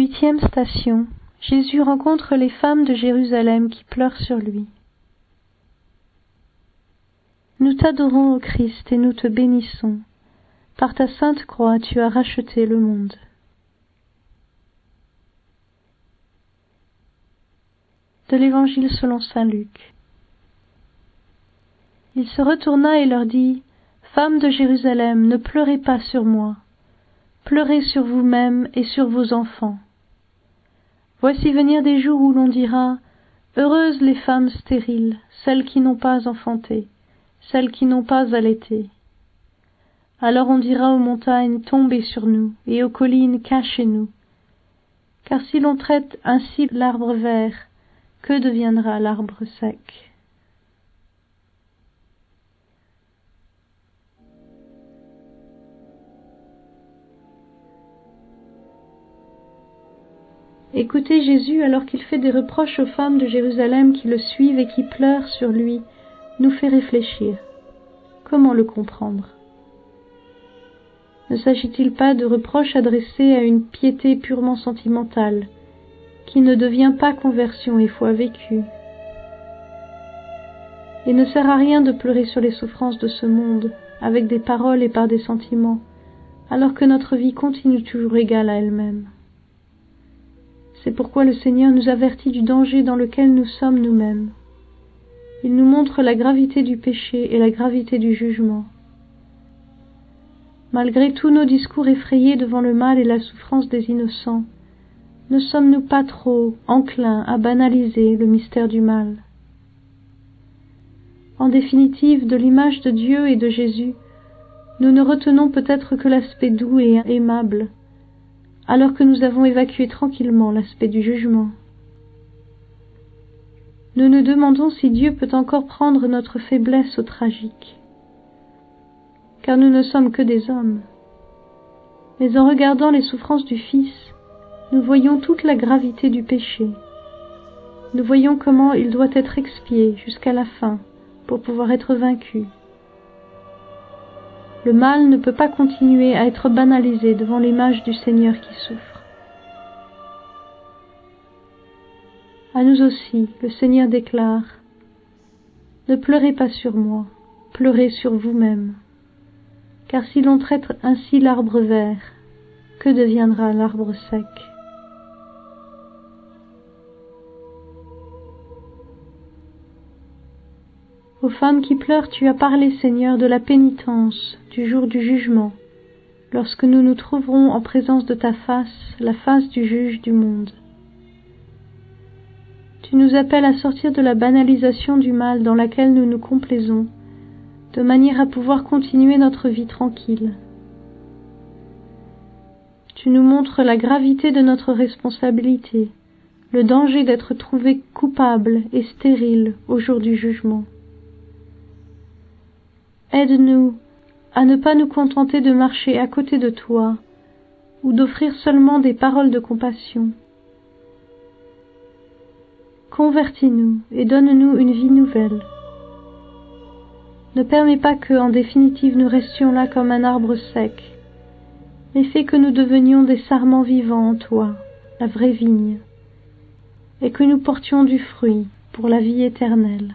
Huitième station. Jésus rencontre les femmes de Jérusalem qui pleurent sur lui. Nous t'adorons, ô Christ, et nous te bénissons. Par ta sainte croix, tu as racheté le monde. De l'Évangile selon saint Luc. Il se retourna et leur dit Femmes de Jérusalem, ne pleurez pas sur moi, pleurez sur vous-mêmes et sur vos enfants. Voici venir des jours où l'on dira Heureuses les femmes stériles, celles qui n'ont pas enfanté, celles qui n'ont pas allaité. Alors on dira aux montagnes Tombez sur nous, et aux collines Cachez-nous. Car si l'on traite ainsi l'arbre vert, que deviendra l'arbre sec? Écoutez Jésus alors qu'il fait des reproches aux femmes de Jérusalem qui le suivent et qui pleurent sur lui, nous fait réfléchir. Comment le comprendre? Ne s'agit-il pas de reproches adressés à une piété purement sentimentale, qui ne devient pas conversion et foi vécue? Il ne sert à rien de pleurer sur les souffrances de ce monde, avec des paroles et par des sentiments, alors que notre vie continue toujours égale à elle-même. C'est pourquoi le Seigneur nous avertit du danger dans lequel nous sommes nous-mêmes. Il nous montre la gravité du péché et la gravité du jugement. Malgré tous nos discours effrayés devant le mal et la souffrance des innocents, ne sommes-nous pas trop enclins à banaliser le mystère du mal? En définitive, de l'image de Dieu et de Jésus, nous ne retenons peut-être que l'aspect doux et aimable, alors que nous avons évacué tranquillement l'aspect du jugement. Nous nous demandons si Dieu peut encore prendre notre faiblesse au tragique, car nous ne sommes que des hommes. Mais en regardant les souffrances du Fils, nous voyons toute la gravité du péché. Nous voyons comment il doit être expié jusqu'à la fin pour pouvoir être vaincu. Le mal ne peut pas continuer à être banalisé devant l'image du Seigneur qui souffre. À nous aussi, le Seigneur déclare Ne pleurez pas sur moi, pleurez sur vous-même. Car si l'on traite ainsi l'arbre vert, que deviendra l'arbre sec? Aux femmes qui pleurent, tu as parlé, Seigneur, de la pénitence, du jour du jugement, lorsque nous nous trouverons en présence de ta face, la face du juge du monde. Tu nous appelles à sortir de la banalisation du mal dans laquelle nous nous complaisons, de manière à pouvoir continuer notre vie tranquille. Tu nous montres la gravité de notre responsabilité, le danger d'être trouvé coupable et stérile au jour du jugement. Aide-nous à ne pas nous contenter de marcher à côté de toi ou d'offrir seulement des paroles de compassion. Convertis-nous et donne-nous une vie nouvelle. Ne permets pas que, en définitive, nous restions là comme un arbre sec, mais fais que nous devenions des sarments vivants en toi, la vraie vigne, et que nous portions du fruit pour la vie éternelle.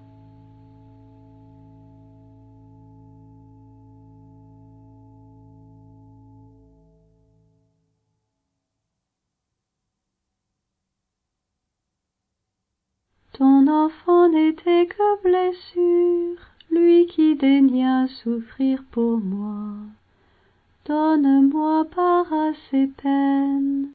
Ton enfant n'était que blessure, lui qui daigna souffrir pour moi. Donne-moi part à ses peines,